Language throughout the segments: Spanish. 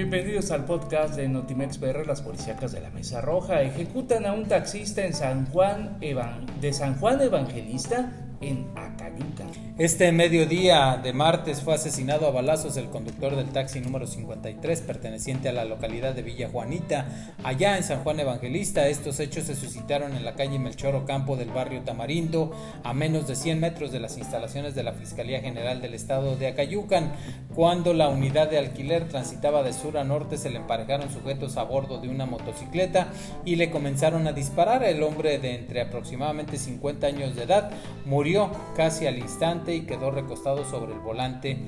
Bienvenidos al podcast de Notimex PR, las policíacas de la Mesa Roja. Ejecutan a un taxista en San Juan de San Juan Evangelista en Acayuca. Este mediodía de martes fue asesinado a balazos el conductor del taxi número 53 perteneciente a la localidad de Villa Juanita, allá en San Juan Evangelista. Estos hechos se suscitaron en la calle Melchor Ocampo del barrio Tamarindo, a menos de 100 metros de las instalaciones de la Fiscalía General del Estado de Acayucan. Cuando la unidad de alquiler transitaba de sur a norte, se le emparejaron sujetos a bordo de una motocicleta y le comenzaron a disparar. El hombre de entre aproximadamente 50 años de edad murió casi al instante y quedó recostado sobre el volante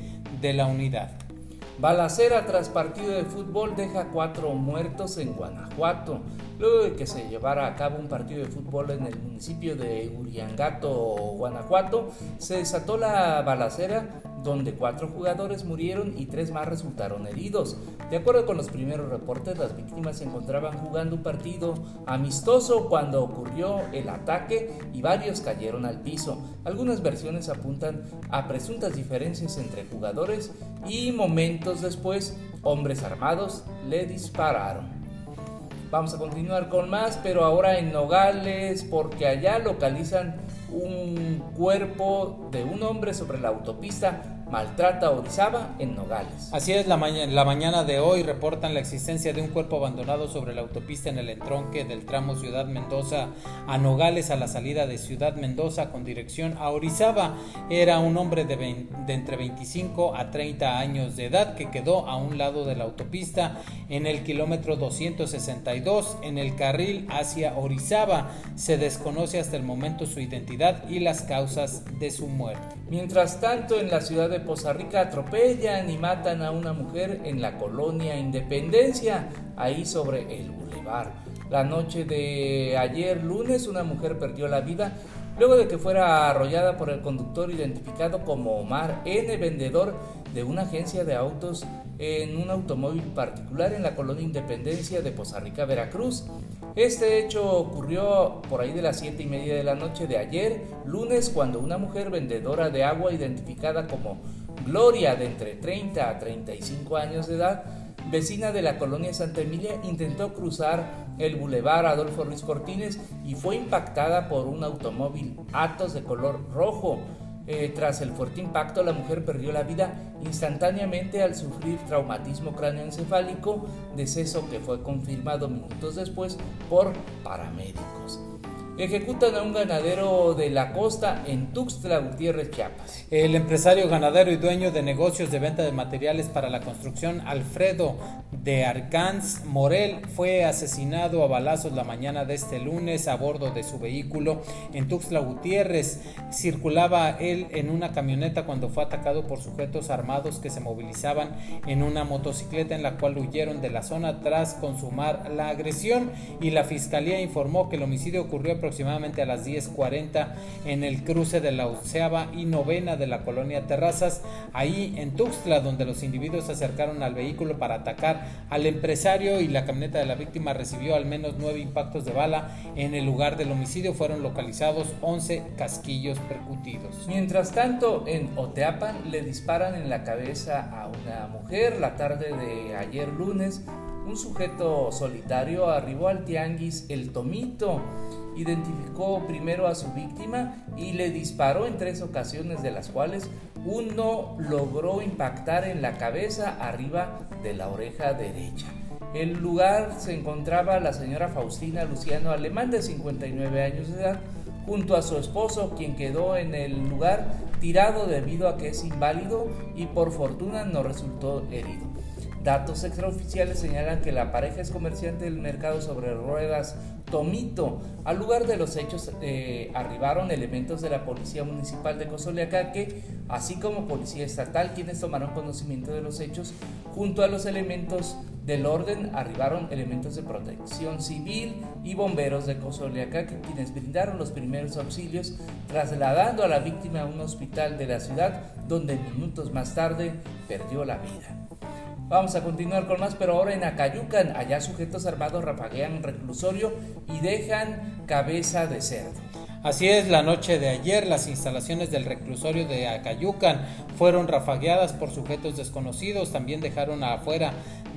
de la unidad. Balacera tras partido de fútbol deja cuatro muertos en Guanajuato. Luego de que se llevara a cabo un partido de fútbol en el municipio de Uriangato, Guanajuato, se desató la balacera donde cuatro jugadores murieron y tres más resultaron heridos. De acuerdo con los primeros reportes, las víctimas se encontraban jugando un partido amistoso cuando ocurrió el ataque y varios cayeron al piso. Algunas versiones apuntan a presuntas diferencias entre jugadores y momentos después hombres armados le dispararon. Vamos a continuar con más, pero ahora en Nogales, porque allá localizan un cuerpo de un hombre sobre la autopista maltrata a Orizaba en Nogales. Así es, la, la mañana de hoy reportan la existencia de un cuerpo abandonado sobre la autopista en el entronque del tramo Ciudad Mendoza a Nogales a la salida de Ciudad Mendoza con dirección a Orizaba. Era un hombre de, de entre 25 a 30 años de edad que quedó a un lado de la autopista en el kilómetro 262 en el carril hacia Orizaba. Se desconoce hasta el momento su identidad y las causas de su muerte. Mientras tanto, en la ciudad de Poza Rica atropellan y matan a una mujer en la colonia Independencia, ahí sobre el bulevar. La noche de ayer lunes, una mujer perdió la vida luego de que fuera arrollada por el conductor identificado como Omar N., vendedor de una agencia de autos en un automóvil particular en la colonia Independencia de Poza Rica, Veracruz. Este hecho ocurrió por ahí de las 7 y media de la noche de ayer, lunes, cuando una mujer vendedora de agua identificada como Gloria, de entre 30 a 35 años de edad, vecina de la colonia Santa Emilia, intentó cruzar el bulevar Adolfo Ruiz Cortines y fue impactada por un automóvil Atos de color rojo. Eh, tras el fuerte impacto, la mujer perdió la vida instantáneamente al sufrir traumatismo cráneoencefálico, deceso que fue confirmado minutos después por paramédicos. Ejecutan a un ganadero de la costa en Tuxtla Gutiérrez, Chiapas. El empresario ganadero y dueño de negocios de venta de materiales para la construcción, Alfredo de Arcans Morel, fue asesinado a balazos la mañana de este lunes a bordo de su vehículo en Tuxtla Gutiérrez. Circulaba él en una camioneta cuando fue atacado por sujetos armados que se movilizaban en una motocicleta en la cual huyeron de la zona tras consumar la agresión y la fiscalía informó que el homicidio ocurrió aproximadamente a las 10.40 en el cruce de la Oceaba y Novena de la colonia Terrazas, ahí en Tuxtla, donde los individuos se acercaron al vehículo para atacar al empresario y la camioneta de la víctima recibió al menos nueve impactos de bala. En el lugar del homicidio fueron localizados 11 casquillos percutidos. Mientras tanto, en Oteapan le disparan en la cabeza a una mujer la tarde de ayer lunes. Un sujeto solitario arribó al tianguis El Tomito identificó primero a su víctima y le disparó en tres ocasiones de las cuales uno logró impactar en la cabeza arriba de la oreja derecha. En el lugar se encontraba la señora Faustina Luciano Alemán de 59 años de edad junto a su esposo quien quedó en el lugar tirado debido a que es inválido y por fortuna no resultó herido. Datos extraoficiales señalan que la pareja es comerciante del mercado sobre ruedas Tomito. Al lugar de los hechos eh, arribaron elementos de la Policía Municipal de Cozoleacaque, así como Policía Estatal, quienes tomaron conocimiento de los hechos. Junto a los elementos del orden arribaron elementos de protección civil y bomberos de Cozoleacaque, quienes brindaron los primeros auxilios, trasladando a la víctima a un hospital de la ciudad, donde minutos más tarde perdió la vida. Vamos a continuar con más, pero ahora en Acayucan, allá sujetos armados rafaguean reclusorio y dejan cabeza de cerdo. Así es, la noche de ayer las instalaciones del reclusorio de Acayucan fueron rafagueadas por sujetos desconocidos, también dejaron afuera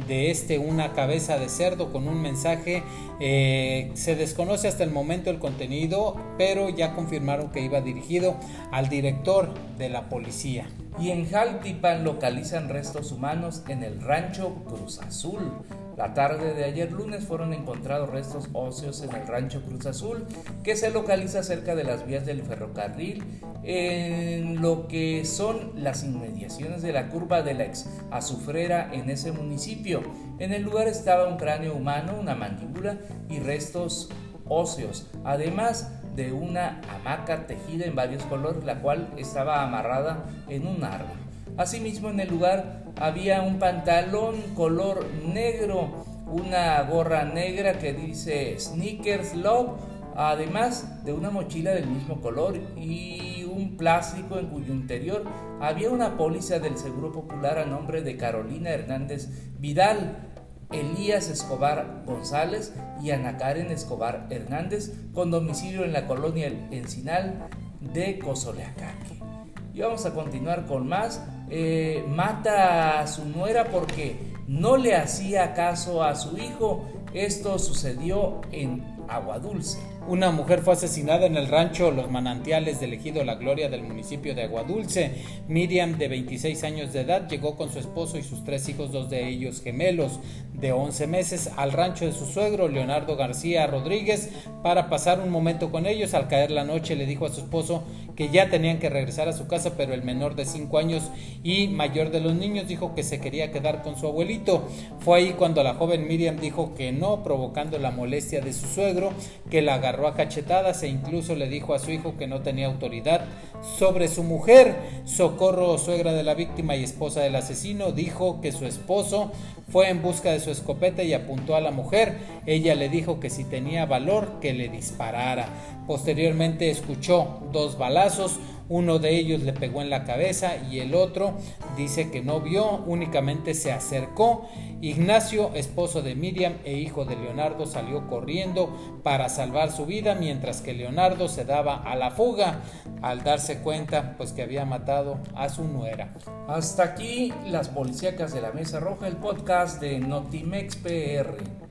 de este una cabeza de cerdo con un mensaje. Eh, se desconoce hasta el momento el contenido, pero ya confirmaron que iba dirigido al director de la policía. Y en Jaltipan localizan restos humanos en el rancho Cruz Azul. La tarde de ayer lunes fueron encontrados restos óseos en el rancho Cruz Azul, que se localiza cerca de las vías del ferrocarril, en lo que son las inmediaciones de la curva de la ex azufrera en ese municipio. En el lugar estaba un cráneo humano, una mandíbula y restos óseos, además de una hamaca tejida en varios colores, la cual estaba amarrada en un árbol. Asimismo, en el lugar había un pantalón color negro, una gorra negra que dice Sneakers Love, además de una mochila del mismo color y un plástico en cuyo interior había una póliza del Seguro Popular a nombre de Carolina Hernández Vidal, Elías Escobar González y Ana Karen Escobar Hernández, con domicilio en la colonia El Encinal de Cozoleacaque. Y vamos a continuar con más. Eh, mata a su nuera porque no le hacía caso a su hijo. Esto sucedió en Agua Dulce. Una mujer fue asesinada en el rancho Los Manantiales del Ejido La Gloria del municipio de Aguadulce. Miriam, de 26 años de edad, llegó con su esposo y sus tres hijos, dos de ellos gemelos, de 11 meses, al rancho de su suegro, Leonardo García Rodríguez, para pasar un momento con ellos. Al caer la noche le dijo a su esposo que ya tenían que regresar a su casa, pero el menor de 5 años y mayor de los niños dijo que se quería quedar con su abuelito. Fue ahí cuando la joven Miriam dijo que no, provocando la molestia de su suegro, que la agarró a cachetadas e incluso le dijo a su hijo que no tenía autoridad sobre su mujer. Socorro, suegra de la víctima y esposa del asesino, dijo que su esposo fue en busca de su escopeta y apuntó a la mujer. Ella le dijo que si tenía valor que le disparara. Posteriormente escuchó dos balazos, uno de ellos le pegó en la cabeza y el otro dice que no vio, únicamente se acercó. Ignacio, esposo de Miriam e hijo de Leonardo, salió corriendo para salvar su vida mientras que Leonardo se daba a la fuga al darse cuenta pues que había matado a su nuera. Hasta aquí las policíacas de la Mesa Roja, el podcast de Notimex PR.